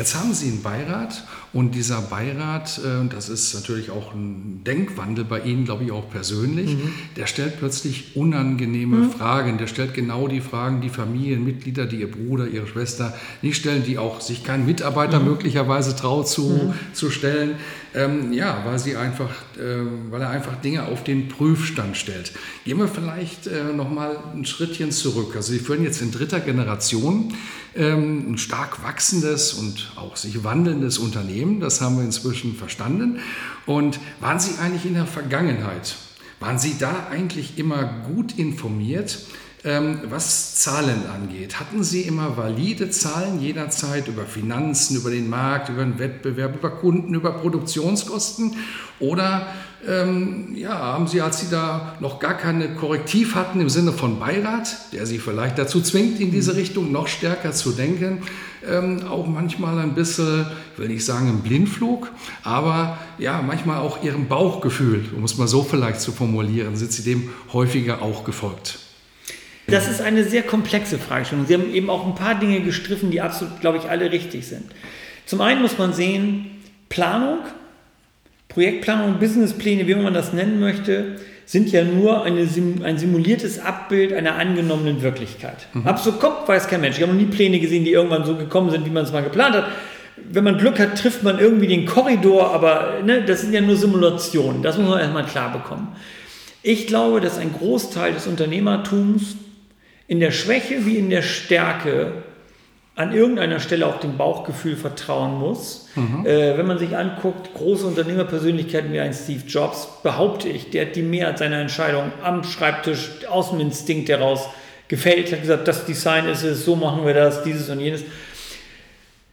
Jetzt haben Sie einen Beirat und dieser Beirat, äh, das ist natürlich auch ein Denkwandel bei Ihnen, glaube ich, auch persönlich, mhm. der stellt plötzlich unangenehme mhm. Fragen. Der stellt genau die Fragen, die Familienmitglieder, die Ihr Bruder, Ihre Schwester nicht stellen, die auch sich kein Mitarbeiter mhm. möglicherweise traut zu, mhm. zu stellen. Ähm, ja, weil, sie einfach, äh, weil er einfach Dinge auf den Prüfstand stellt. Gehen wir vielleicht äh, nochmal ein Schrittchen zurück. Also Sie führen jetzt in dritter Generation ähm, ein stark wachsendes und auch sich wandelndes Unternehmen. Das haben wir inzwischen verstanden. Und waren Sie eigentlich in der Vergangenheit, waren Sie da eigentlich immer gut informiert? Ähm, was Zahlen angeht, hatten Sie immer valide Zahlen jederzeit über Finanzen, über den Markt, über den Wettbewerb, über Kunden, über Produktionskosten? Oder ähm, ja, haben Sie, als Sie da noch gar keine Korrektiv hatten im Sinne von Beirat, der Sie vielleicht dazu zwingt, in diese Richtung noch stärker zu denken, ähm, auch manchmal ein bisschen, ich will nicht sagen im Blindflug, aber ja, manchmal auch Ihrem Bauchgefühl, um es mal so vielleicht zu formulieren, sind Sie dem häufiger auch gefolgt? Das ist eine sehr komplexe Fragestellung. Sie haben eben auch ein paar Dinge gestriffen, die absolut, glaube ich, alle richtig sind. Zum einen muss man sehen, Planung, Projektplanung, Businesspläne, wie man das nennen möchte, sind ja nur eine, ein simuliertes Abbild einer angenommenen Wirklichkeit. Mhm. Ab so kommt, weiß kein Mensch. Ich habe noch nie Pläne gesehen, die irgendwann so gekommen sind, wie man es mal geplant hat. Wenn man Glück hat, trifft man irgendwie den Korridor, aber ne, das sind ja nur Simulationen. Das muss man erstmal klar bekommen. Ich glaube, dass ein Großteil des Unternehmertums in der Schwäche wie in der Stärke an irgendeiner Stelle auch dem Bauchgefühl vertrauen muss. Mhm. Äh, wenn man sich anguckt, große Unternehmerpersönlichkeiten wie ein Steve Jobs, behaupte ich, der hat die Mehrheit seiner Entscheidungen am Schreibtisch aus dem Instinkt heraus gefällt, hat gesagt, das Design ist es, so machen wir das, dieses und jenes.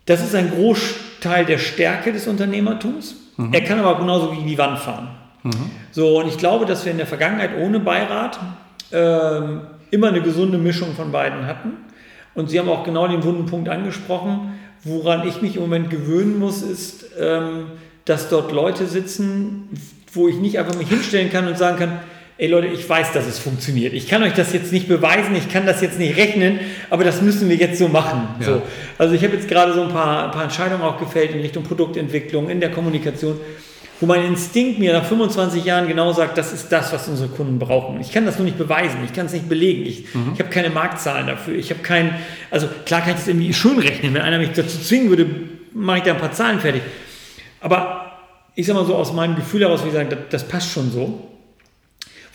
Das ist ein Großteil der Stärke des Unternehmertums. Mhm. Er kann aber genauso gegen die Wand fahren. Mhm. So, und ich glaube, dass wir in der Vergangenheit ohne Beirat ähm, immer eine gesunde Mischung von beiden hatten. Und Sie haben auch genau den wunden Punkt angesprochen. Woran ich mich im Moment gewöhnen muss, ist, ähm, dass dort Leute sitzen, wo ich nicht einfach mich hinstellen kann und sagen kann, ey Leute, ich weiß, dass es funktioniert. Ich kann euch das jetzt nicht beweisen, ich kann das jetzt nicht rechnen, aber das müssen wir jetzt so machen. Ja. So. Also ich habe jetzt gerade so ein paar, ein paar Entscheidungen auch gefällt in Richtung Produktentwicklung, in der Kommunikation wo mein Instinkt mir nach 25 Jahren genau sagt, das ist das, was unsere Kunden brauchen. Ich kann das nur nicht beweisen, ich kann es nicht belegen, ich, mhm. ich habe keine Marktzahlen dafür, ich habe kein, also klar kann ich das irgendwie schön rechnen, wenn einer mich dazu zwingen würde, mache ich da ein paar Zahlen fertig. Aber ich sage mal so aus meinem Gefühl heraus, wie gesagt, das, das passt schon so.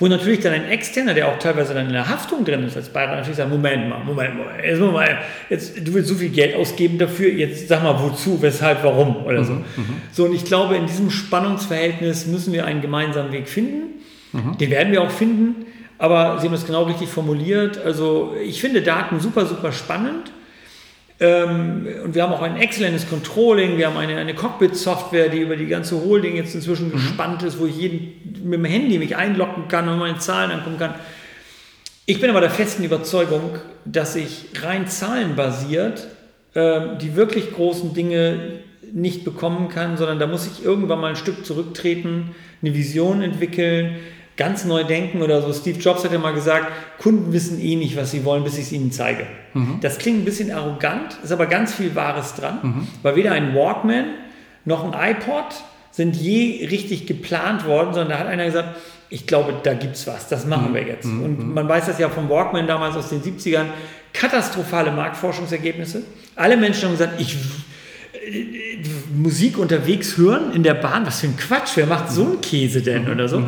Wo natürlich dann ein Externer, der auch teilweise dann in der Haftung drin ist als Beirat, natürlich sagt, Moment mal, Moment mal, jetzt, mal, jetzt du willst so viel Geld ausgeben dafür, jetzt sag mal wozu, weshalb, warum oder so. Mhm, mhm, so, und ich glaube, in diesem Spannungsverhältnis müssen wir einen gemeinsamen Weg finden. Mhm. Den werden wir auch finden, aber Sie haben es genau richtig formuliert. Also ich finde Daten super, super spannend. Ähm, und wir haben auch ein exzellentes Controlling, wir haben eine, eine Cockpit-Software, die über die ganze Holding jetzt inzwischen mhm. gespannt ist, wo ich jeden mit dem Handy mich einloggen kann und meine Zahlen angucken kann. Ich bin aber der festen Überzeugung, dass ich rein zahlenbasiert äh, die wirklich großen Dinge nicht bekommen kann, sondern da muss ich irgendwann mal ein Stück zurücktreten, eine Vision entwickeln, ganz neu denken oder so. Steve Jobs hat ja mal gesagt, Kunden wissen eh nicht, was sie wollen, bis ich es ihnen zeige. Mhm. Das klingt ein bisschen arrogant, ist aber ganz viel Wahres dran, mhm. weil weder ein Walkman noch ein iPod sind je richtig geplant worden, sondern da hat einer gesagt, ich glaube, da gibt es was, das machen mhm. wir jetzt. Mhm. Und man weiß das ja vom Walkman damals aus den 70ern, katastrophale Marktforschungsergebnisse. Alle Menschen haben gesagt, ich äh, Musik unterwegs hören in der Bahn, was für ein Quatsch, wer macht so einen Käse denn oder so.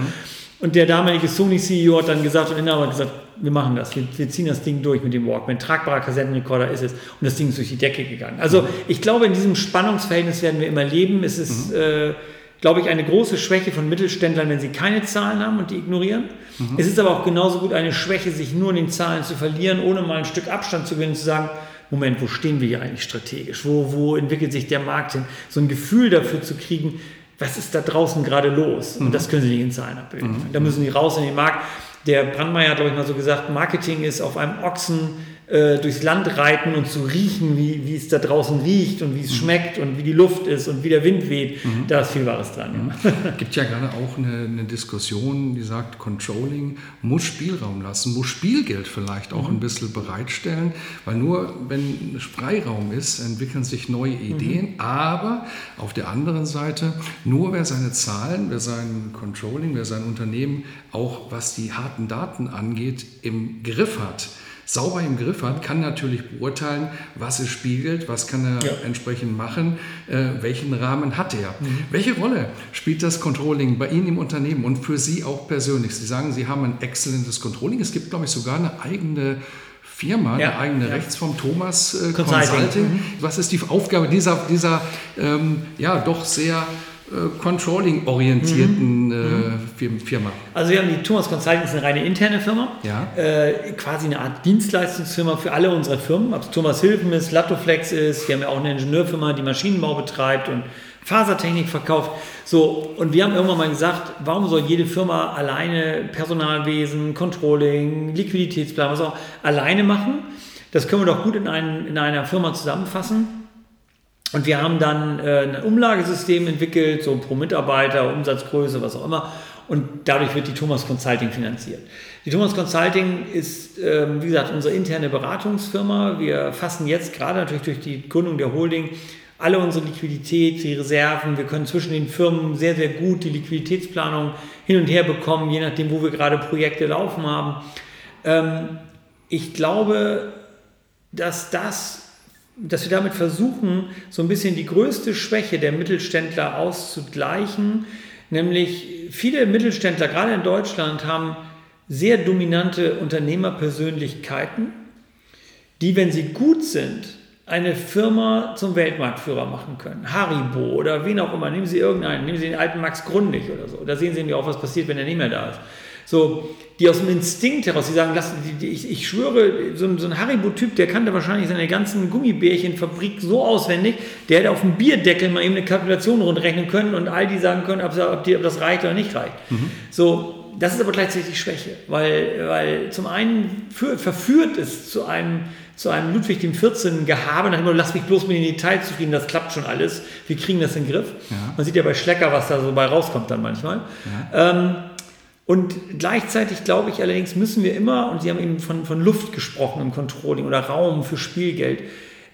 Mhm. Und der damalige Sony-CEO hat dann gesagt und Inhaber hat gesagt, wir machen das, wir, wir, ziehen das Ding durch mit dem Walkman. Tragbarer Kassettenrekorder ist es und das Ding ist durch die Decke gegangen. Also ich glaube, in diesem Spannungsverhältnis werden wir immer leben. Es ist, mhm. äh, glaube ich, eine große Schwäche von Mittelständlern, wenn sie keine Zahlen haben und die ignorieren. Mhm. Es ist aber auch genauso gut eine Schwäche, sich nur in den Zahlen zu verlieren, ohne mal ein Stück Abstand zu gewinnen und zu sagen, Moment, wo stehen wir hier eigentlich strategisch? Wo, wo entwickelt sich der Markt hin? So ein Gefühl dafür zu kriegen, was ist da draußen gerade los? Und mhm. das können sie nicht in Zahlen abbilden. Mhm. Da müssen sie raus in den Markt. Der Brandmeier hat, glaube ich, mal so gesagt, Marketing ist auf einem Ochsen äh, durchs Land reiten und zu riechen, wie, wie es da draußen riecht und wie es mhm. schmeckt und wie die Luft ist und wie der Wind weht. Mhm. Da ist viel Wahres dran. Mhm. Ja. gibt ja gerade auch eine, eine, Diskussion, die sagt, Controlling muss Spielraum lassen, muss Spielgeld vielleicht auch mhm. ein bisschen bereitstellen, weil nur wenn Freiraum ist, entwickeln sich neue Ideen, mhm. aber auf der anderen Seite, nur wer seine Zahlen, wer sein Controlling, wer sein Unternehmen auch was die harten Daten angeht, im Griff hat, sauber im Griff hat, kann natürlich beurteilen, was es spiegelt, was kann er ja. entsprechend machen, äh, welchen Rahmen hat er. Mhm. Welche Rolle spielt das Controlling bei Ihnen im Unternehmen und für Sie auch persönlich? Sie sagen, Sie haben ein exzellentes Controlling. Es gibt, glaube ich, sogar eine eigene Firma, ja, eine eigene ja. Rechtsform, Thomas äh, Consulting. Consulting. Mhm. Was ist die Aufgabe dieser, dieser ähm, ja, doch sehr Controlling-orientierten mhm. äh, Firma? Also wir haben die Thomas Consulting, ist eine reine interne Firma, ja. äh, quasi eine Art Dienstleistungsfirma für alle unsere Firmen, ob es Thomas Hilfen ist, Latoflex ist, wir haben ja auch eine Ingenieurfirma, die Maschinenbau betreibt und Fasertechnik verkauft. So, und wir haben irgendwann mal gesagt, warum soll jede Firma alleine Personalwesen, Controlling, Liquiditätsplan, was auch alleine machen? Das können wir doch gut in, einen, in einer Firma zusammenfassen und wir haben dann äh, ein Umlagesystem entwickelt, so pro Mitarbeiter, Umsatzgröße, was auch immer. Und dadurch wird die Thomas Consulting finanziert. Die Thomas Consulting ist, ähm, wie gesagt, unsere interne Beratungsfirma. Wir fassen jetzt gerade natürlich durch die Gründung der Holding alle unsere Liquidität, die Reserven. Wir können zwischen den Firmen sehr, sehr gut die Liquiditätsplanung hin und her bekommen, je nachdem, wo wir gerade Projekte laufen haben. Ähm, ich glaube, dass das dass wir damit versuchen, so ein bisschen die größte Schwäche der Mittelständler auszugleichen, nämlich viele Mittelständler, gerade in Deutschland, haben sehr dominante Unternehmerpersönlichkeiten, die, wenn sie gut sind, eine Firma zum Weltmarktführer machen können. Haribo oder wen auch immer. Nehmen Sie irgendeinen, nehmen Sie den alten Max Grundig oder so. Da sehen Sie nämlich auch, was passiert, wenn er nicht mehr da ist so, die aus dem Instinkt heraus, die sagen, lass, die, die, ich, ich schwöre, so, so ein Haribo-Typ, der kannte wahrscheinlich seine ganzen Gummibärchenfabrik so auswendig, der hätte auf dem Bierdeckel mal eben eine Kalkulation rundrechnen können und all die sagen können, ob, ob, die, ob das reicht oder nicht reicht. Mhm. So, das ist aber gleichzeitig Schwäche, weil, weil zum einen für, verführt es zu einem, zu einem Ludwig XIV. Gehabe, nach dem lass mich bloß mit den Details zufrieden, das klappt schon alles, wir kriegen das in den Griff. Ja. Man sieht ja bei Schlecker, was da so bei rauskommt dann manchmal. Ja. Ähm, und gleichzeitig glaube ich allerdings müssen wir immer, und Sie haben eben von, von Luft gesprochen im Controlling oder Raum für Spielgeld,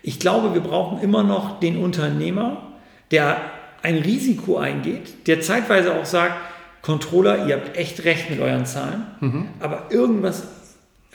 ich glaube, wir brauchen immer noch den Unternehmer, der ein Risiko eingeht, der zeitweise auch sagt, Controller, ihr habt echt recht mit euren Zahlen, mhm. aber irgendwas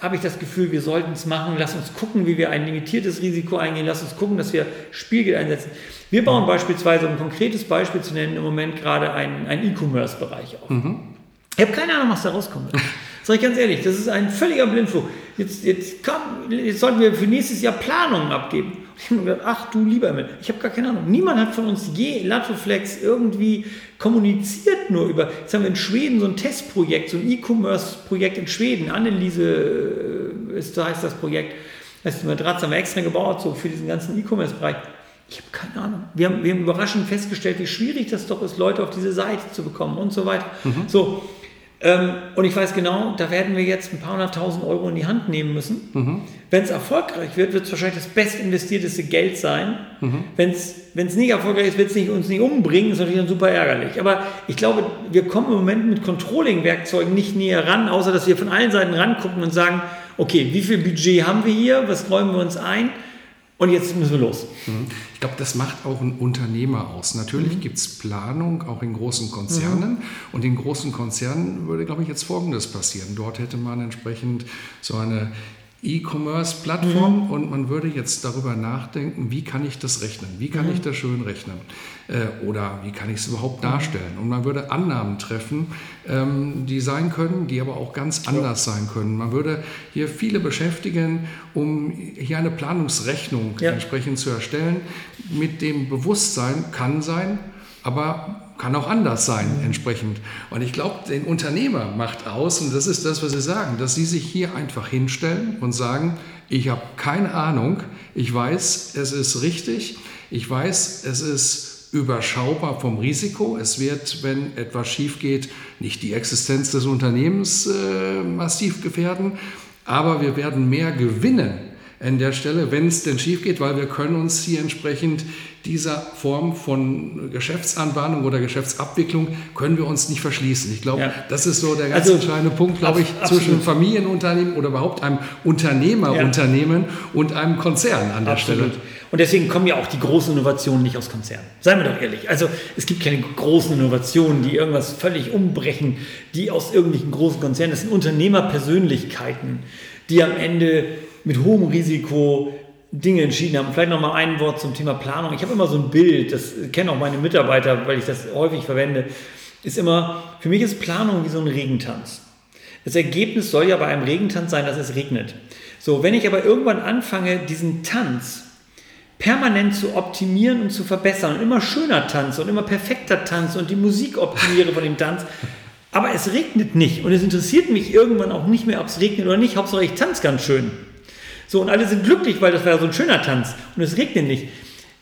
habe ich das Gefühl, wir sollten es machen. Lass uns gucken, wie wir ein limitiertes Risiko eingehen. Lass uns gucken, dass wir Spielgeld einsetzen. Wir bauen beispielsweise, um ein konkretes Beispiel zu nennen, im Moment gerade einen, einen E-Commerce-Bereich auf. Mhm. Ich habe keine Ahnung, was da rauskommt. Sag ich ganz ehrlich, das ist ein völliger Blindflug. Jetzt, jetzt, komm, jetzt sollten wir für nächstes Jahr Planungen abgeben. Ich habe mir gedacht, ach du lieber Himmel, ich habe gar keine Ahnung. Niemand hat von uns je Latoflex irgendwie kommuniziert nur über. Jetzt haben wir in Schweden so ein Testprojekt, so ein E-Commerce-Projekt in Schweden. Anneliese äh, ist, so heißt das Projekt. Das ist eine Matratze haben wir extra gebaut, so für diesen ganzen E-Commerce-Bereich. Ich habe keine Ahnung. Wir haben, wir haben überraschend festgestellt, wie schwierig das doch ist, Leute auf diese Seite zu bekommen und so weiter. Mhm. So, und ich weiß genau, da werden wir jetzt ein paar hunderttausend Euro in die Hand nehmen müssen. Mhm. Wenn es erfolgreich wird, wird es wahrscheinlich das bestinvestierteste Geld sein. Mhm. Wenn es nicht erfolgreich ist, wird es uns nicht umbringen, ist natürlich dann super ärgerlich. Aber ich glaube, wir kommen im Moment mit Controlling-Werkzeugen nicht näher ran, außer dass wir von allen Seiten rangucken und sagen, okay, wie viel Budget haben wir hier, was räumen wir uns ein? Und jetzt müssen wir los. Mhm. Ich glaube, das macht auch ein Unternehmer aus. Natürlich mhm. gibt es Planung auch in großen Konzernen. Mhm. Und in großen Konzernen würde, glaube ich, jetzt Folgendes passieren. Dort hätte man entsprechend so eine E-Commerce-Plattform mhm. und man würde jetzt darüber nachdenken, wie kann ich das rechnen? Wie kann mhm. ich das schön rechnen? Äh, oder wie kann ich es überhaupt darstellen? Und man würde Annahmen treffen, ähm, die sein können, die aber auch ganz anders ja. sein können. Man würde hier viele beschäftigen, um hier eine Planungsrechnung ja. entsprechend zu erstellen, mit dem Bewusstsein kann sein, aber kann auch anders sein entsprechend. Und ich glaube, den Unternehmer macht aus, und das ist das, was Sie sagen, dass Sie sich hier einfach hinstellen und sagen, ich habe keine Ahnung, ich weiß, es ist richtig, ich weiß, es ist überschaubar vom Risiko. Es wird, wenn etwas schief geht, nicht die Existenz des Unternehmens äh, massiv gefährden, aber wir werden mehr gewinnen an der Stelle, wenn es denn schief geht, weil wir können uns hier entsprechend dieser Form von Geschäftsanbahnung oder Geschäftsabwicklung können wir uns nicht verschließen. Ich glaube, ja. das ist so der ganz also, entscheidende Punkt, glaube ich, absolut. zwischen Familienunternehmen oder überhaupt einem Unternehmerunternehmen ja. und einem Konzern an der absolut. Stelle. Und deswegen kommen ja auch die großen Innovationen nicht aus Konzernen. Seien wir doch ehrlich. Also es gibt keine großen Innovationen, die irgendwas völlig umbrechen, die aus irgendwelchen großen Konzernen. Das sind Unternehmerpersönlichkeiten, die am Ende mit hohem Risiko Dinge entschieden haben. Vielleicht noch mal ein Wort zum Thema Planung. Ich habe immer so ein Bild, das kennen auch meine Mitarbeiter, weil ich das häufig verwende, ist immer, für mich ist Planung wie so ein Regentanz. Das Ergebnis soll ja bei einem Regentanz sein, dass es regnet. So, wenn ich aber irgendwann anfange, diesen Tanz permanent zu optimieren und zu verbessern und immer schöner tanze und immer perfekter tanze und die Musik optimiere von dem Tanz, aber es regnet nicht und es interessiert mich irgendwann auch nicht mehr, ob es regnet oder nicht, Hauptsache ich tanze ganz schön so, und alle sind glücklich, weil das war ja so ein schöner Tanz und es regnet nicht.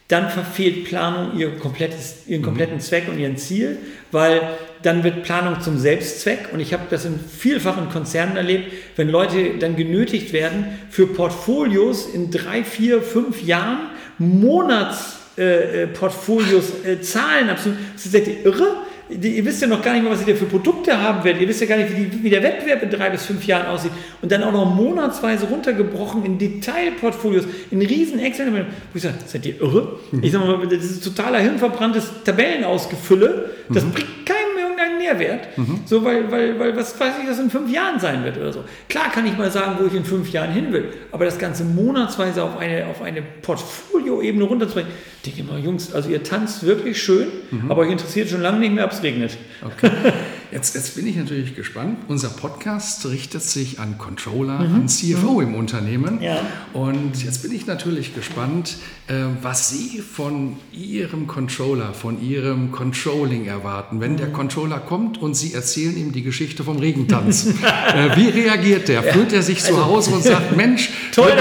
Dann verfehlt Planung ihr komplettes, ihren mhm. kompletten mhm. Zweck und ihren Ziel, weil dann wird Planung zum Selbstzweck. Und ich habe das in vielfachen Konzernen erlebt, wenn Leute dann genötigt werden, für Portfolios in drei, vier, fünf Jahren Monatsportfolios äh, äh, äh, Zahlen absolut. Seid ihr irre? Ihr wisst ja noch gar nicht mehr, was ihr für Produkte haben werdet. Ihr wisst ja gar nicht, wie, die, wie, der Wettbewerb in drei bis fünf Jahren aussieht. Und dann auch noch monatsweise runtergebrochen in Detailportfolios, in riesen Excel. Wo ich sage, seid ihr irre? Ich sage mal, das ist totaler hirnverbranntes Tabellenausgefülle. Das mhm. bringt keinem irgendeinen Nährwert. Mhm. So, weil, weil, weil was weiß ich, was in fünf Jahren sein wird oder so. Klar kann ich mal sagen, wo ich in fünf Jahren hin will, aber das Ganze monatsweise auf eine, auf eine Portfolioebene runterzubringen, denke ich mal, Jungs, also ihr tanzt wirklich schön, mhm. aber euch interessiert schon lange nicht mehr, ob es regnet. Okay. Jetzt, jetzt bin ich natürlich gespannt. Unser Podcast richtet sich an Controller, mhm. an CFO mhm. im Unternehmen. Ja. Und jetzt bin ich natürlich gespannt, äh, was Sie von Ihrem Controller, von Ihrem Controlling erwarten. Wenn mhm. der Controller kommt und Sie erzählen ihm die Geschichte vom Regentanz, äh, wie reagiert der? Fühlt er sich also, zu Hause und sagt, Mensch, toll,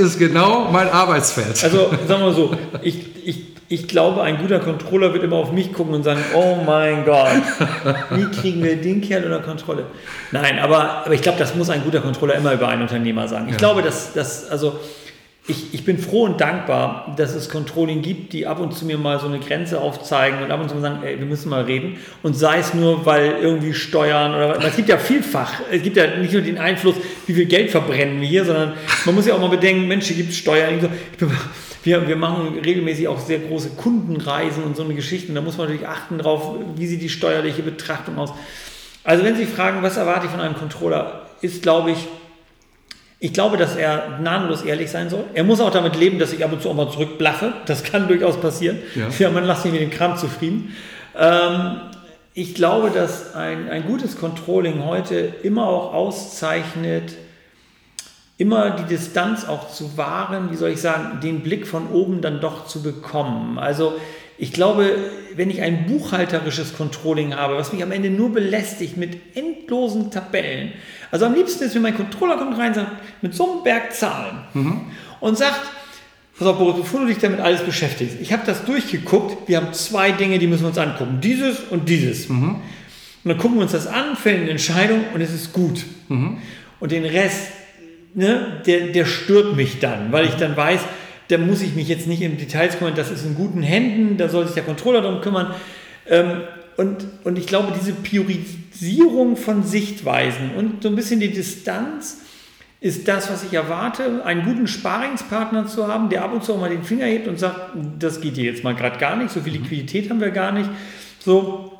ist genau mein Arbeitsfeld? Also sagen wir so, ich, ich ich glaube, ein guter Controller wird immer auf mich gucken und sagen, oh mein Gott, wie kriegen wir den Kerl unter Kontrolle? Nein, aber, aber ich glaube, das muss ein guter Controller immer über einen Unternehmer sagen. Ich ja. glaube, dass, dass also ich, ich bin froh und dankbar, dass es Controlling gibt, die ab und zu mir mal so eine Grenze aufzeigen und ab und zu mal sagen, ey, wir müssen mal reden. Und sei es nur, weil irgendwie Steuern oder es gibt ja vielfach, es gibt ja nicht nur den Einfluss, wie viel Geld verbrennen wir hier, sondern man muss ja auch mal bedenken, Mensch, hier gibt es Steuern. Ich bin, wir, wir machen regelmäßig auch sehr große Kundenreisen und so eine Geschichte. Da muss man natürlich achten drauf, wie sieht die steuerliche Betrachtung aus. Also wenn Sie fragen, was erwarte ich von einem Controller, ist, glaube ich, ich glaube, dass er gnadenlos ehrlich sein soll. Er muss auch damit leben, dass ich ab und zu auch mal zurückblaffe. Das kann durchaus passieren. Ja, ja man lässt mich mit dem Kram zufrieden. Ähm, ich glaube, dass ein, ein gutes Controlling heute immer auch auszeichnet, immer die Distanz auch zu wahren, wie soll ich sagen, den Blick von oben dann doch zu bekommen. Also ich glaube, wenn ich ein buchhalterisches Controlling habe, was mich am Ende nur belästigt mit endlosen Tabellen, also am liebsten ist, wenn mein Controller kommt rein und sagt, mit so einem Berg Zahlen mhm. und sagt, pass auf Boris, bevor du dich damit alles beschäftigst, ich habe das durchgeguckt, wir haben zwei Dinge, die müssen wir uns angucken, dieses und dieses. Mhm. Und dann gucken wir uns das an, fällen eine Entscheidung und es ist gut. Mhm. Und den Rest, ne, der, der stört mich dann, weil ich dann weiß, da muss ich mich jetzt nicht in Details kümmern, das ist in guten Händen, da soll sich der Controller darum kümmern. Ähm, und, und ich glaube, diese Priorisierung von Sichtweisen und so ein bisschen die Distanz ist das, was ich erwarte, einen guten Sparingspartner zu haben, der ab und zu auch mal den Finger hebt und sagt, das geht hier jetzt mal gerade gar nicht, so viel Liquidität haben wir gar nicht. So,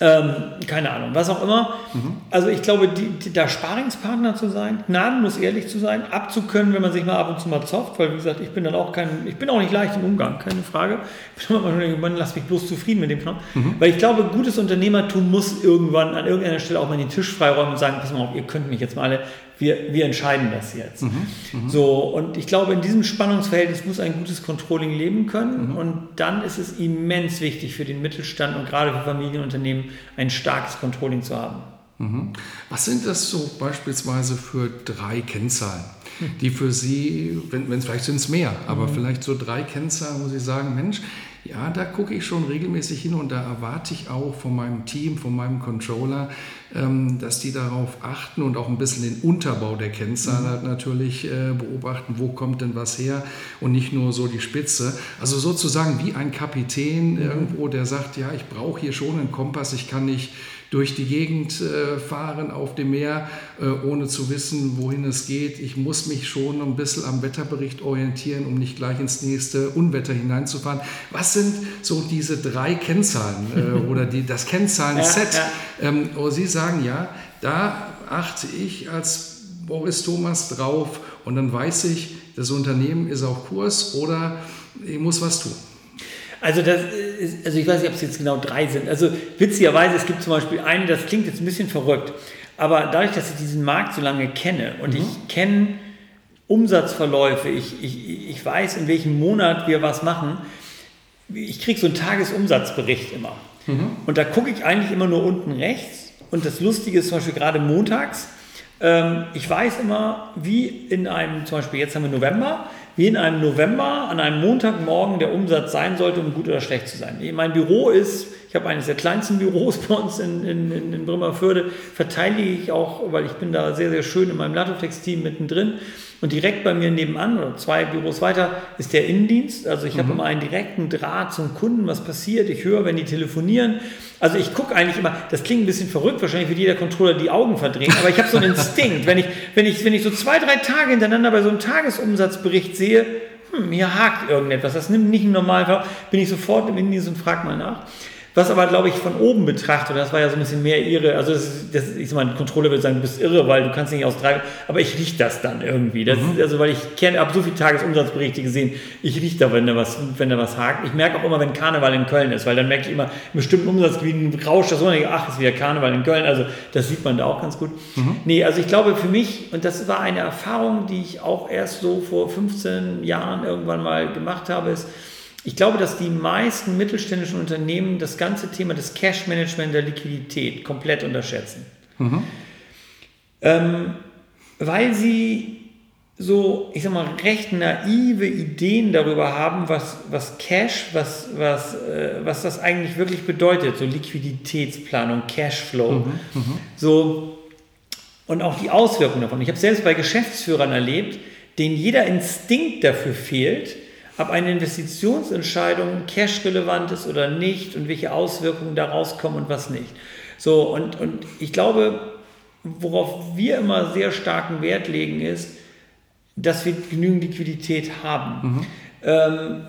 ähm, keine Ahnung, was auch immer. Mhm. Also ich glaube, die, die, da Sparingspartner zu sein, gnadenlos ehrlich zu sein, abzukönnen, wenn man sich mal ab und zu mal zofft, weil wie gesagt, ich bin dann auch kein, ich bin auch nicht leicht im Umgang, keine Frage. Ich bin immer man lass mich bloß zufrieden mit dem Knopf. Mhm. Weil ich glaube, gutes Unternehmertum muss irgendwann an irgendeiner Stelle auch mal den Tisch freiräumen und sagen, pass mal auf, ihr könnt mich jetzt mal alle wir, wir entscheiden das jetzt. Mhm, so, und ich glaube, in diesem Spannungsverhältnis muss ein gutes Controlling leben können. Mhm. Und dann ist es immens wichtig für den Mittelstand und gerade für Familienunternehmen ein starkes Controlling zu haben. Mhm. Was sind das so beispielsweise für drei Kennzahlen, die für Sie, wenn es vielleicht sind es mehr, aber mhm. vielleicht so drei Kennzahlen, wo Sie sagen, Mensch, ja, da gucke ich schon regelmäßig hin und da erwarte ich auch von meinem Team, von meinem Controller, ähm, dass die darauf achten und auch ein bisschen den Unterbau der Kennzahl mhm. halt natürlich äh, beobachten, wo kommt denn was her und nicht nur so die Spitze. Also sozusagen wie ein Kapitän mhm. irgendwo, der sagt, ja, ich brauche hier schon einen Kompass, ich kann nicht durch die Gegend äh, fahren auf dem Meer, äh, ohne zu wissen, wohin es geht. Ich muss mich schon ein bisschen am Wetterbericht orientieren, um nicht gleich ins nächste Unwetter hineinzufahren. Was sind so diese drei Kennzahlen äh, oder die, das Kennzahlen-Set, ja, ja. ähm, wo Sie sagen, ja, da achte ich als Boris Thomas drauf und dann weiß ich, das Unternehmen ist auf Kurs oder ich muss was tun. Also, das ist, also ich weiß nicht, ob es jetzt genau drei sind. Also witzigerweise, es gibt zum Beispiel einen, das klingt jetzt ein bisschen verrückt, aber dadurch, dass ich diesen Markt so lange kenne und mhm. ich kenne Umsatzverläufe, ich, ich, ich weiß, in welchem Monat wir was machen, ich kriege so einen Tagesumsatzbericht immer. Mhm. Und da gucke ich eigentlich immer nur unten rechts. Und das Lustige ist zum Beispiel gerade montags, ähm, ich weiß immer, wie in einem, zum Beispiel jetzt haben wir November, wie in einem November an einem Montagmorgen der Umsatz sein sollte, um gut oder schlecht zu sein. Mein Büro ist, ich habe eines der kleinsten Büros bei uns in, in, in Bremerförde, verteidige ich auch, weil ich bin da sehr, sehr schön in meinem Latoflex-Team mittendrin. Und direkt bei mir nebenan oder zwei Büros weiter ist der Innendienst. Also ich mhm. habe immer einen direkten Draht zum Kunden, was passiert. Ich höre, wenn die telefonieren. Also ich gucke eigentlich immer, das klingt ein bisschen verrückt, wahrscheinlich wird jeder Controller die Augen verdrehen, aber ich habe so einen Instinkt. wenn, ich, wenn, ich, wenn ich so zwei, drei Tage hintereinander bei so einem Tagesumsatzbericht sehe, hm, hier hakt irgendetwas, das nimmt nicht im Normalfall, bin ich sofort im Innendienst und frage mal nach. Was aber, glaube ich, von oben betrachtet, das war ja so ein bisschen mehr irre, also das, das, ich meine, Kontrolle würde sagen, du bist irre, weil du kannst nicht aus drei, aber ich rieche das dann irgendwie. Das mhm. ist, also, weil ich kenne, habe so viele Tagesumsatzberichte gesehen, ich rieche da, wenn da was, wenn da was hakt. Ich merke auch immer, wenn Karneval in Köln ist, weil dann merke ich immer, in bestimmten Umsatzgebieten rauscht das und ach, ist wieder Karneval in Köln, also das sieht man da auch ganz gut. Mhm. Nee, also ich glaube für mich, und das war eine Erfahrung, die ich auch erst so vor 15 Jahren irgendwann mal gemacht habe, ist, ich glaube, dass die meisten mittelständischen Unternehmen das ganze Thema des Cash-Management der Liquidität komplett unterschätzen. Mhm. Ähm, weil sie so, ich sag mal, recht naive Ideen darüber haben, was, was Cash, was, was, äh, was das eigentlich wirklich bedeutet, so Liquiditätsplanung, Cashflow. Mhm, mhm. so, und auch die Auswirkungen davon. Ich habe selbst bei Geschäftsführern erlebt, denen jeder Instinkt dafür fehlt, ob eine Investitionsentscheidung cash-relevant ist oder nicht und welche Auswirkungen daraus kommen und was nicht. So, und, und ich glaube, worauf wir immer sehr starken Wert legen, ist, dass wir genügend Liquidität haben. Mhm. Ähm,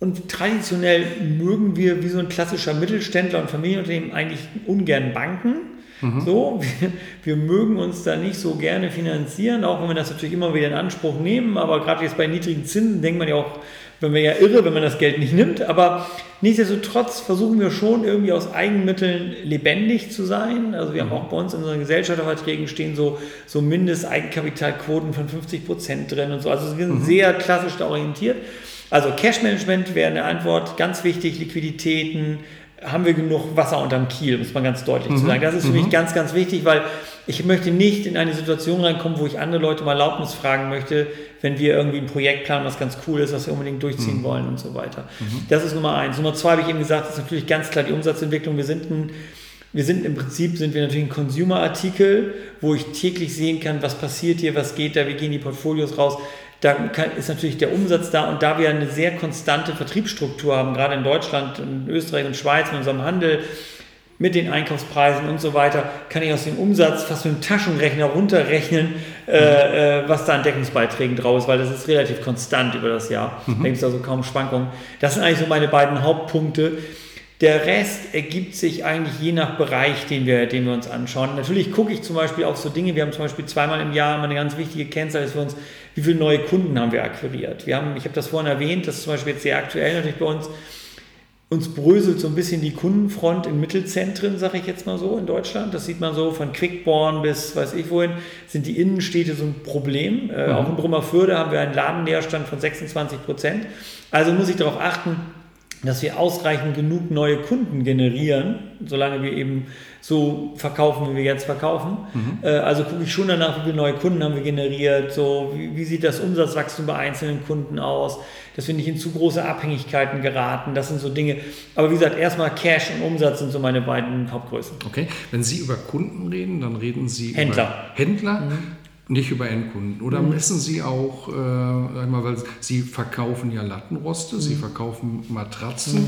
und traditionell mögen wir wie so ein klassischer Mittelständler und Familienunternehmen eigentlich ungern Banken. Mhm. So, wir, wir, mögen uns da nicht so gerne finanzieren, auch wenn wir das natürlich immer wieder in Anspruch nehmen. Aber gerade jetzt bei niedrigen Zinsen denkt man ja auch, wenn wir ja irre, wenn man das Geld nicht nimmt. Aber nichtsdestotrotz versuchen wir schon irgendwie aus Eigenmitteln lebendig zu sein. Also wir mhm. haben auch bei uns in unseren Gesellschafterverträgen stehen so, so Mindesteigenkapitalquoten von 50 Prozent drin und so. Also wir sind mhm. sehr klassisch da orientiert. Also Cash Management wäre eine Antwort, ganz wichtig, Liquiditäten, haben wir genug Wasser unterm Kiel, muss man ganz deutlich mhm. zu sagen. Das ist für mhm. mich ganz, ganz wichtig, weil ich möchte nicht in eine Situation reinkommen, wo ich andere Leute um Erlaubnis fragen möchte, wenn wir irgendwie ein Projekt planen, was ganz cool ist, was wir unbedingt durchziehen mhm. wollen und so weiter. Mhm. Das ist Nummer eins. Nummer zwei habe ich eben gesagt, ist natürlich ganz klar die Umsatzentwicklung. Wir sind ein wir sind im Prinzip sind wir natürlich ein Consumer-Artikel, wo ich täglich sehen kann, was passiert hier, was geht da, wie gehen die Portfolios raus. Da ist natürlich der Umsatz da und da wir eine sehr konstante Vertriebsstruktur haben, gerade in Deutschland, in Österreich und Schweiz mit unserem Handel, mit den Einkaufspreisen und so weiter, kann ich aus dem Umsatz fast mit dem Taschenrechner runterrechnen, äh, äh, was da an Deckungsbeiträgen drauf ist, weil das ist relativ konstant über das Jahr. Mhm. Da gibt es also kaum Schwankungen. Das sind eigentlich so meine beiden Hauptpunkte. Der Rest ergibt sich eigentlich je nach Bereich, den wir, den wir uns anschauen. Natürlich gucke ich zum Beispiel auf so Dinge, wir haben zum Beispiel zweimal im Jahr eine ganz wichtige Kennzahl ist für uns, wie viele neue Kunden haben wir akquiriert. Wir haben, ich habe das vorhin erwähnt, das ist zum Beispiel jetzt sehr aktuell natürlich bei uns, uns bröselt so ein bisschen die Kundenfront in Mittelzentren, sage ich jetzt mal so, in Deutschland. Das sieht man so von Quickborn bis weiß ich wohin, sind die Innenstädte so ein Problem. Äh, mhm. Auch in Brummerförde haben wir einen Ladenleerstand von 26 Prozent. Also muss ich darauf achten, dass wir ausreichend genug neue Kunden generieren, solange wir eben so verkaufen, wie wir jetzt verkaufen. Mhm. Äh, also gucke ich schon danach, wie viele neue Kunden haben wir generiert, so wie, wie, sieht das Umsatzwachstum bei einzelnen Kunden aus, dass wir nicht in zu große Abhängigkeiten geraten. Das sind so Dinge. Aber wie gesagt, erstmal Cash und Umsatz sind so meine beiden Hauptgrößen. Okay, wenn Sie über Kunden reden, dann reden Sie Händler. über Händler. Mhm. Nicht über Endkunden. Oder mhm. messen Sie auch, äh, mal, weil Sie verkaufen ja Lattenroste, mhm. Sie verkaufen Matratzen.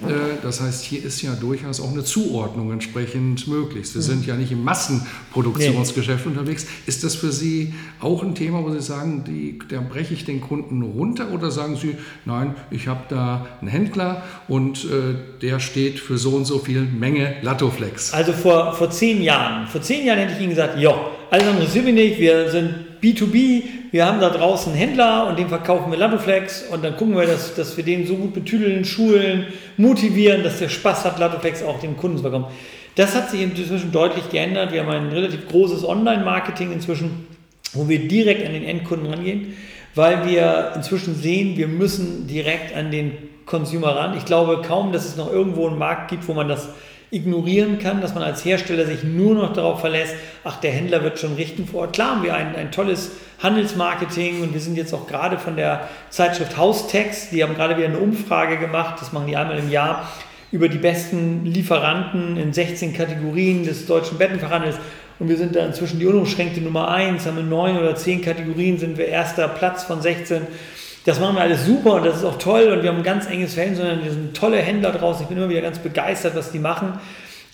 Mhm. Äh, das heißt, hier ist ja durchaus auch eine Zuordnung entsprechend möglich. Sie mhm. sind ja nicht im Massenproduktionsgeschäft nee. unterwegs. Ist das für Sie auch ein Thema, wo Sie sagen, die, da breche ich den Kunden runter? Oder sagen Sie, nein, ich habe da einen Händler und äh, der steht für so und so viel Menge Lattoflex? Also vor, vor zehn Jahren, vor zehn Jahren hätte ich Ihnen gesagt, ja, alles mich nicht, wir sind B2B, wir haben da draußen einen Händler und dem verkaufen wir Latoflex und dann gucken wir, dass, dass wir den so gut betüdeln, schulen, motivieren, dass der Spaß hat, Latoflex auch dem Kunden zu bekommen. Das hat sich inzwischen deutlich geändert. Wir haben ein relativ großes Online-Marketing inzwischen, wo wir direkt an den Endkunden rangehen, weil wir inzwischen sehen, wir müssen direkt an den Consumer ran. Ich glaube kaum, dass es noch irgendwo einen Markt gibt, wo man das ignorieren kann, dass man als Hersteller sich nur noch darauf verlässt, ach, der Händler wird schon richten vor Ort. Klar haben wir ein, ein tolles Handelsmarketing und wir sind jetzt auch gerade von der Zeitschrift Haustext, die haben gerade wieder eine Umfrage gemacht, das machen die einmal im Jahr, über die besten Lieferanten in 16 Kategorien des deutschen Bettenfachhandels. Und wir sind da inzwischen die unumschränkte Nummer 1, haben in neun oder zehn Kategorien sind wir erster Platz von 16. Das machen wir alles super und das ist auch toll und wir haben ein ganz enges Verhältnis, sondern wir sind tolle Händler draußen. Ich bin immer wieder ganz begeistert, was die machen.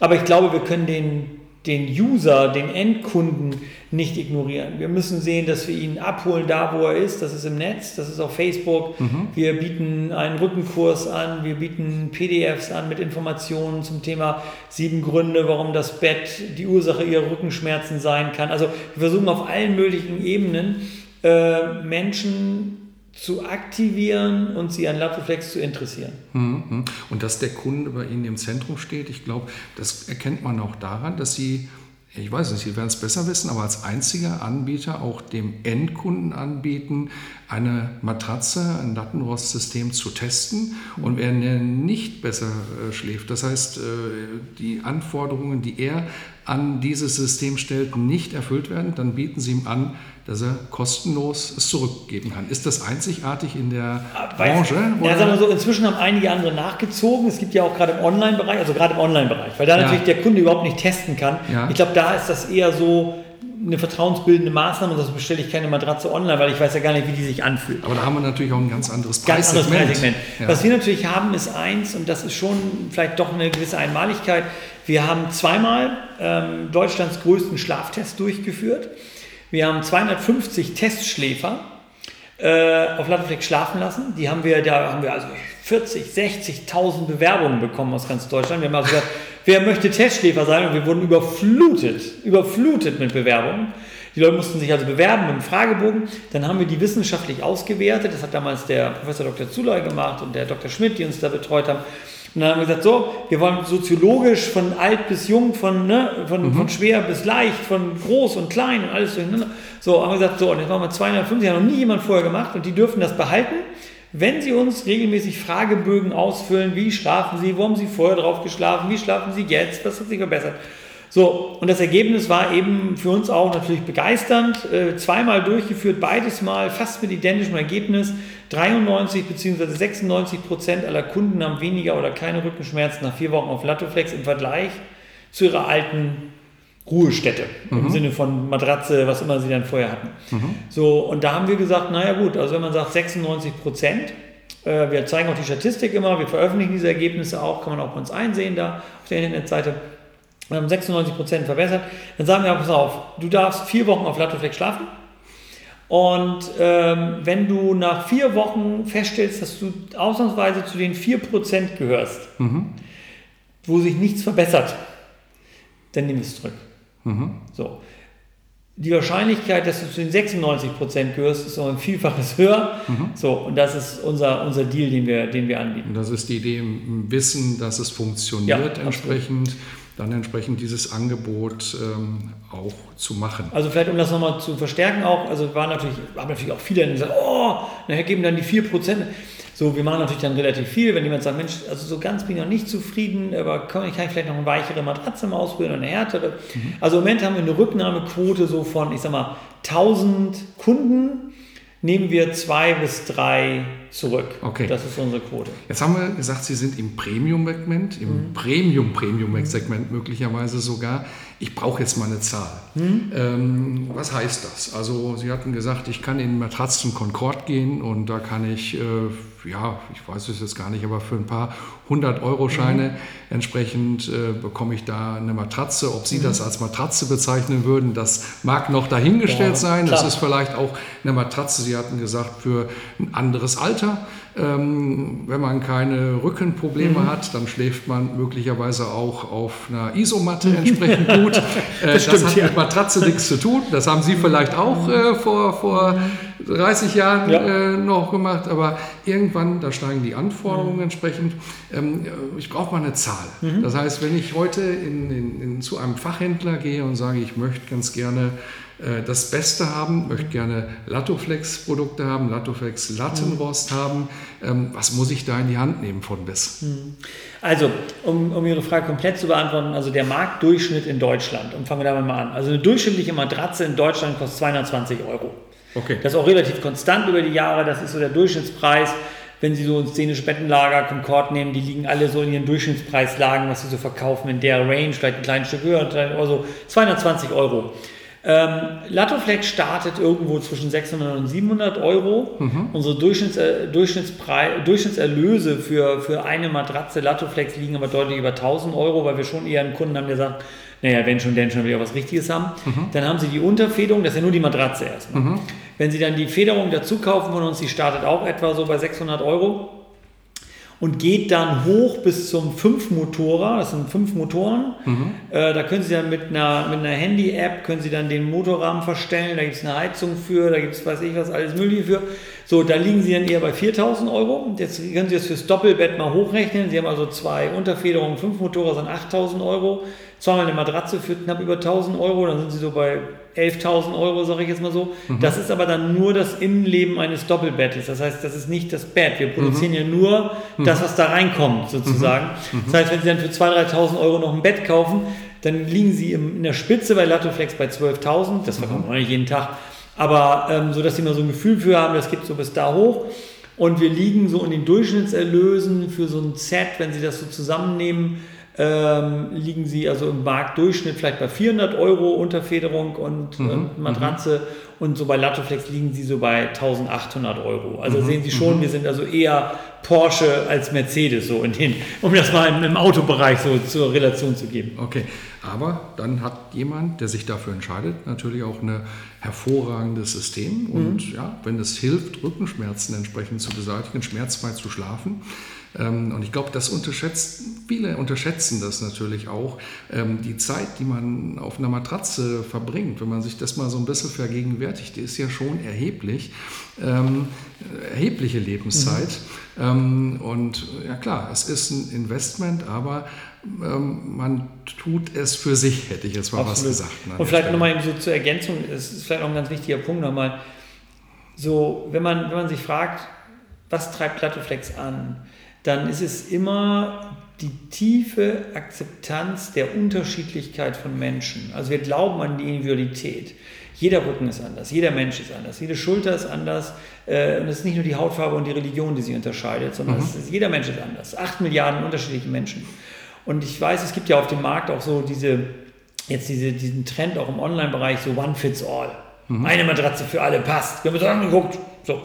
Aber ich glaube, wir können den, den User, den Endkunden nicht ignorieren. Wir müssen sehen, dass wir ihn abholen da, wo er ist. Das ist im Netz, das ist auf Facebook. Mhm. Wir bieten einen Rückenkurs an, wir bieten PDFs an mit Informationen zum Thema sieben Gründe, warum das Bett die Ursache ihrer Rückenschmerzen sein kann. Also wir versuchen auf allen möglichen Ebenen äh, Menschen zu aktivieren und sie an Laptoflex zu interessieren. Mhm. Und dass der Kunde bei Ihnen im Zentrum steht, ich glaube, das erkennt man auch daran, dass Sie, ich weiß nicht, Sie werden es besser wissen, aber als einziger Anbieter auch dem Endkunden anbieten, eine Matratze, ein Lattenrostsystem zu testen. Und wer nicht besser äh, schläft, das heißt, äh, die Anforderungen, die er an dieses System stellt, nicht erfüllt werden, dann bieten Sie ihm an, dass er kostenlos es zurückgeben kann. Ist das einzigartig in der Branche? Ja, sagen wir so, inzwischen haben einige andere nachgezogen. Es gibt ja auch gerade im Online-Bereich, also gerade im Online-Bereich, weil da ja. natürlich der Kunde überhaupt nicht testen kann. Ja. Ich glaube, da ist das eher so eine vertrauensbildende Maßnahme das bestelle ich keine Matratze online, weil ich weiß ja gar nicht, wie die sich anfühlt. Aber da haben wir natürlich auch ein ganz anderes Preissegment. Ganz anderes Preissegment. Ja. Was wir natürlich haben, ist eins, und das ist schon vielleicht doch eine gewisse Einmaligkeit. Wir haben zweimal ähm, Deutschlands größten Schlaftest durchgeführt. Wir haben 250 Testschläfer äh, auf Lattenfleck schlafen lassen. Die haben wir, da haben wir also 40, 60.000 Bewerbungen bekommen aus ganz Deutschland. Wir haben also gesagt, wer möchte Testschläfer sein? Und wir wurden überflutet, überflutet mit Bewerbungen. Die Leute mussten sich also bewerben mit einem Fragebogen. Dann haben wir die wissenschaftlich ausgewertet. Das hat damals der Professor Dr. Zuley gemacht und der Dr. Schmidt, die uns da betreut haben. Und dann haben wir gesagt, so, wir wollen soziologisch von alt bis jung, von, ne, von, mhm. von schwer bis leicht, von groß und klein und alles durcheinander. So, haben wir gesagt, so, und jetzt machen wir 250, hat noch nie jemand vorher gemacht und die dürfen das behalten, wenn sie uns regelmäßig Fragebögen ausfüllen, wie schlafen sie, wo haben sie vorher drauf geschlafen, wie schlafen sie jetzt, was hat sich verbessert. So, und das Ergebnis war eben für uns auch natürlich begeisternd. Äh, zweimal durchgeführt, beides Mal fast mit identischem Ergebnis. 93 bzw. 96 Prozent aller Kunden haben weniger oder keine Rückenschmerzen nach vier Wochen auf Latoflex im Vergleich zu ihrer alten Ruhestätte mhm. im Sinne von Matratze, was immer sie dann vorher hatten. Mhm. So, und da haben wir gesagt, naja gut, also wenn man sagt 96 Prozent, äh, wir zeigen auch die Statistik immer, wir veröffentlichen diese Ergebnisse auch, kann man auch bei uns einsehen da auf der Internetseite. Wir haben 96 Prozent verbessert. Dann sagen wir, pass auf, du darfst vier Wochen auf Latoflex schlafen und ähm, wenn du nach vier Wochen feststellst, dass du ausnahmsweise zu den 4% gehörst, mhm. wo sich nichts verbessert, dann nimm es zurück. Mhm. So. die Wahrscheinlichkeit, dass du zu den 96 Prozent gehörst, ist noch ein Vielfaches höher. Mhm. So, und das ist unser, unser Deal, den wir, den wir anbieten. Und das ist die Idee im Wissen, dass es funktioniert ja, entsprechend. Absolut dann entsprechend dieses Angebot ähm, auch zu machen. Also vielleicht, um das nochmal zu verstärken auch, also waren natürlich, haben natürlich auch viele, die gesagt, oh, nachher geben dann die 4%. So, wir machen natürlich dann relativ viel, wenn jemand sagt, Mensch, also so ganz bin ich noch nicht zufrieden, aber kann ich, kann ich vielleicht noch eine weichere Matratze mal ausprobieren oder eine härtere. Mhm. Also im Moment haben wir eine Rücknahmequote so von, ich sag mal, 1000 Kunden nehmen wir zwei bis drei zurück. Okay. Das ist unsere Quote. Jetzt haben wir gesagt, Sie sind im Premium-Segment, im mhm. Premium-Premium-Segment möglicherweise sogar. Ich brauche jetzt mal eine Zahl. Mhm. Ähm, was heißt das? Also Sie hatten gesagt, ich kann in Matratzen Concord gehen und da kann ich... Äh, ja, ich weiß es jetzt gar nicht, aber für ein paar 100-Euro-Scheine mhm. entsprechend äh, bekomme ich da eine Matratze. Ob Sie mhm. das als Matratze bezeichnen würden, das mag noch dahingestellt ja, sein. Klar. Das ist vielleicht auch eine Matratze, Sie hatten gesagt, für ein anderes Alter. Ähm, wenn man keine Rückenprobleme mhm. hat, dann schläft man möglicherweise auch auf einer Isomatte entsprechend gut. Äh, das, das hat ja. mit Matratze nichts zu tun. Das haben Sie vielleicht auch äh, vor, vor 30 Jahren ja. äh, noch gemacht, aber irgendwann, da steigen die Anforderungen mhm. entsprechend. Ähm, ich brauche mal eine Zahl. Mhm. Das heißt, wenn ich heute in, in, in, zu einem Fachhändler gehe und sage, ich möchte ganz gerne äh, das Beste haben, möchte gerne Latoflex-Produkte haben, Latoflex Lattenrost mhm. haben. Ähm, was muss ich da in die Hand nehmen von bis? Mhm. Also, um, um Ihre Frage komplett zu beantworten, also der Marktdurchschnitt in Deutschland, und fangen wir damit mal an. Also eine durchschnittliche Matratze in Deutschland kostet 220 Euro. Okay. Das ist auch relativ konstant über die Jahre, das ist so der Durchschnittspreis wenn Sie so ein szenische Bettenlager, Concord nehmen, die liegen alle so in ihren Durchschnittspreislagen, was sie so verkaufen in der Range, vielleicht ein kleines Stück höher, also 220 Euro. Ähm, Latoflex startet irgendwo zwischen 600 und 700 Euro. Mhm. Unsere Durchschnitts, äh, Durchschnittserlöse für, für eine Matratze Latoflex liegen aber deutlich über 1000 Euro, weil wir schon eher einen Kunden haben, der sagt, naja, wenn schon, denn schon will ich auch was Richtiges haben. Mhm. Dann haben Sie die Unterfederung, das ist ja nur die Matratze erstmal. Mhm. Wenn Sie dann die Federung dazu kaufen von uns, die startet auch etwa so bei 600 Euro und geht dann hoch bis zum 5-Motorer, das sind fünf Motoren. Mhm. Äh, da können Sie dann mit einer, mit einer Handy-App, können Sie dann den Motorrahmen verstellen, da gibt es eine Heizung für, da gibt es weiß ich was, alles mögliche für. So, da liegen Sie dann eher bei 4000 Euro. Jetzt können Sie das fürs Doppelbett mal hochrechnen. Sie haben also zwei Unterfederungen, fünf Motorer sind 8000 Euro zweimal eine Matratze für knapp über 1000 Euro, dann sind sie so bei 11.000 Euro, sage ich jetzt mal so. Mhm. Das ist aber dann nur das Innenleben eines Doppelbettes. Das heißt, das ist nicht das Bett. Wir produzieren mhm. ja nur mhm. das, was da reinkommt, sozusagen. Mhm. Das heißt, wenn Sie dann für 2.000, 3.000 Euro noch ein Bett kaufen, dann liegen Sie in der Spitze bei Latoflex bei 12.000. Das verkaufen wir nicht jeden Tag. Aber ähm, so, dass Sie mal so ein Gefühl für haben, das geht so bis da hoch. Und wir liegen so in den Durchschnittserlösen für so ein Set, wenn Sie das so zusammennehmen, ähm, liegen sie also im Marktdurchschnitt vielleicht bei 400 Euro Unterfederung und, mhm. und Matratze mhm. und so bei Latoflex liegen sie so bei 1800 Euro. Also mhm. sehen Sie schon, mhm. wir sind also eher Porsche als Mercedes, so in den, um das mal im, Autobereich so zur Relation zu geben. Okay, aber dann hat jemand, der sich dafür entscheidet, natürlich auch ein hervorragendes System und mhm. ja, wenn es hilft, Rückenschmerzen entsprechend zu beseitigen, schmerzfrei zu schlafen, und ich glaube, das unterschätzt, viele unterschätzen das natürlich auch, ähm, die Zeit, die man auf einer Matratze verbringt, wenn man sich das mal so ein bisschen vergegenwärtigt, die ist ja schon erheblich, ähm, erhebliche Lebenszeit. Mhm. und ja klar, es ist ein Investment, aber man tut es für sich, hätte ich jetzt mal Absolut. was gesagt. Ne? Und vielleicht nochmal so zur Ergänzung, es ist vielleicht auch ein ganz wichtiger Punkt nochmal, so, wenn man, wenn man sich fragt, was treibt Plattoflex an? Dann ist es immer die tiefe Akzeptanz der Unterschiedlichkeit von Menschen. Also wir glauben an die Individualität. Jeder Rücken ist anders, jeder Mensch ist anders, jede Schulter ist anders. Äh, und es ist nicht nur die Hautfarbe und die Religion, die sie unterscheidet, sondern mhm. ist, jeder Mensch ist anders. Acht Milliarden unterschiedliche Menschen. Und ich weiß, es gibt ja auf dem Markt auch so diese, jetzt diese, diesen Trend auch im Online-Bereich, so One Fits All. Mhm. Eine Matratze für alle passt. Wir haben uns angeguckt. So.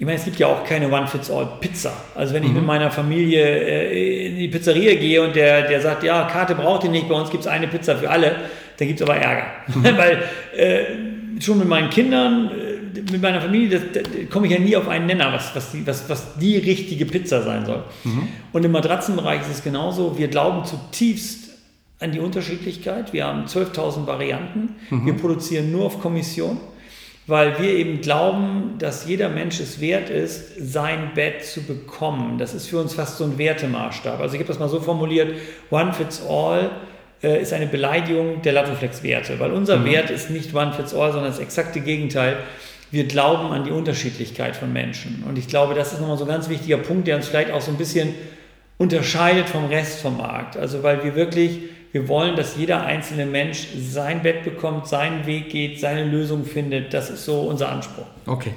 Ich meine, es gibt ja auch keine One-Fits-All-Pizza. Also wenn ich mhm. mit meiner Familie äh, in die Pizzeria gehe und der, der sagt, ja, Karte braucht ihr nicht, bei uns gibt es eine Pizza für alle, dann gibt es aber Ärger. Mhm. Weil äh, schon mit meinen Kindern, äh, mit meiner Familie, da komme ich ja nie auf einen Nenner, was, was, die, was, was die richtige Pizza sein soll. Mhm. Und im Matratzenbereich ist es genauso. Wir glauben zutiefst an die Unterschiedlichkeit. Wir haben 12.000 Varianten. Mhm. Wir produzieren nur auf Kommission, weil wir eben glauben, dass jeder Mensch es wert ist, sein Bett zu bekommen. Das ist für uns fast so ein Wertemaßstab. Also ich habe das mal so formuliert, One Fits All äh, ist eine Beleidigung der Latoflex-Werte, weil unser mhm. Wert ist nicht One Fits All, sondern das exakte Gegenteil. Wir glauben an die Unterschiedlichkeit von Menschen. Und ich glaube, das ist nochmal so ein ganz wichtiger Punkt, der uns vielleicht auch so ein bisschen unterscheidet vom Rest vom Markt. Also weil wir wirklich wir wollen, dass jeder einzelne Mensch sein Bett bekommt, seinen Weg geht, seine Lösung findet. Das ist so unser Anspruch. Okay.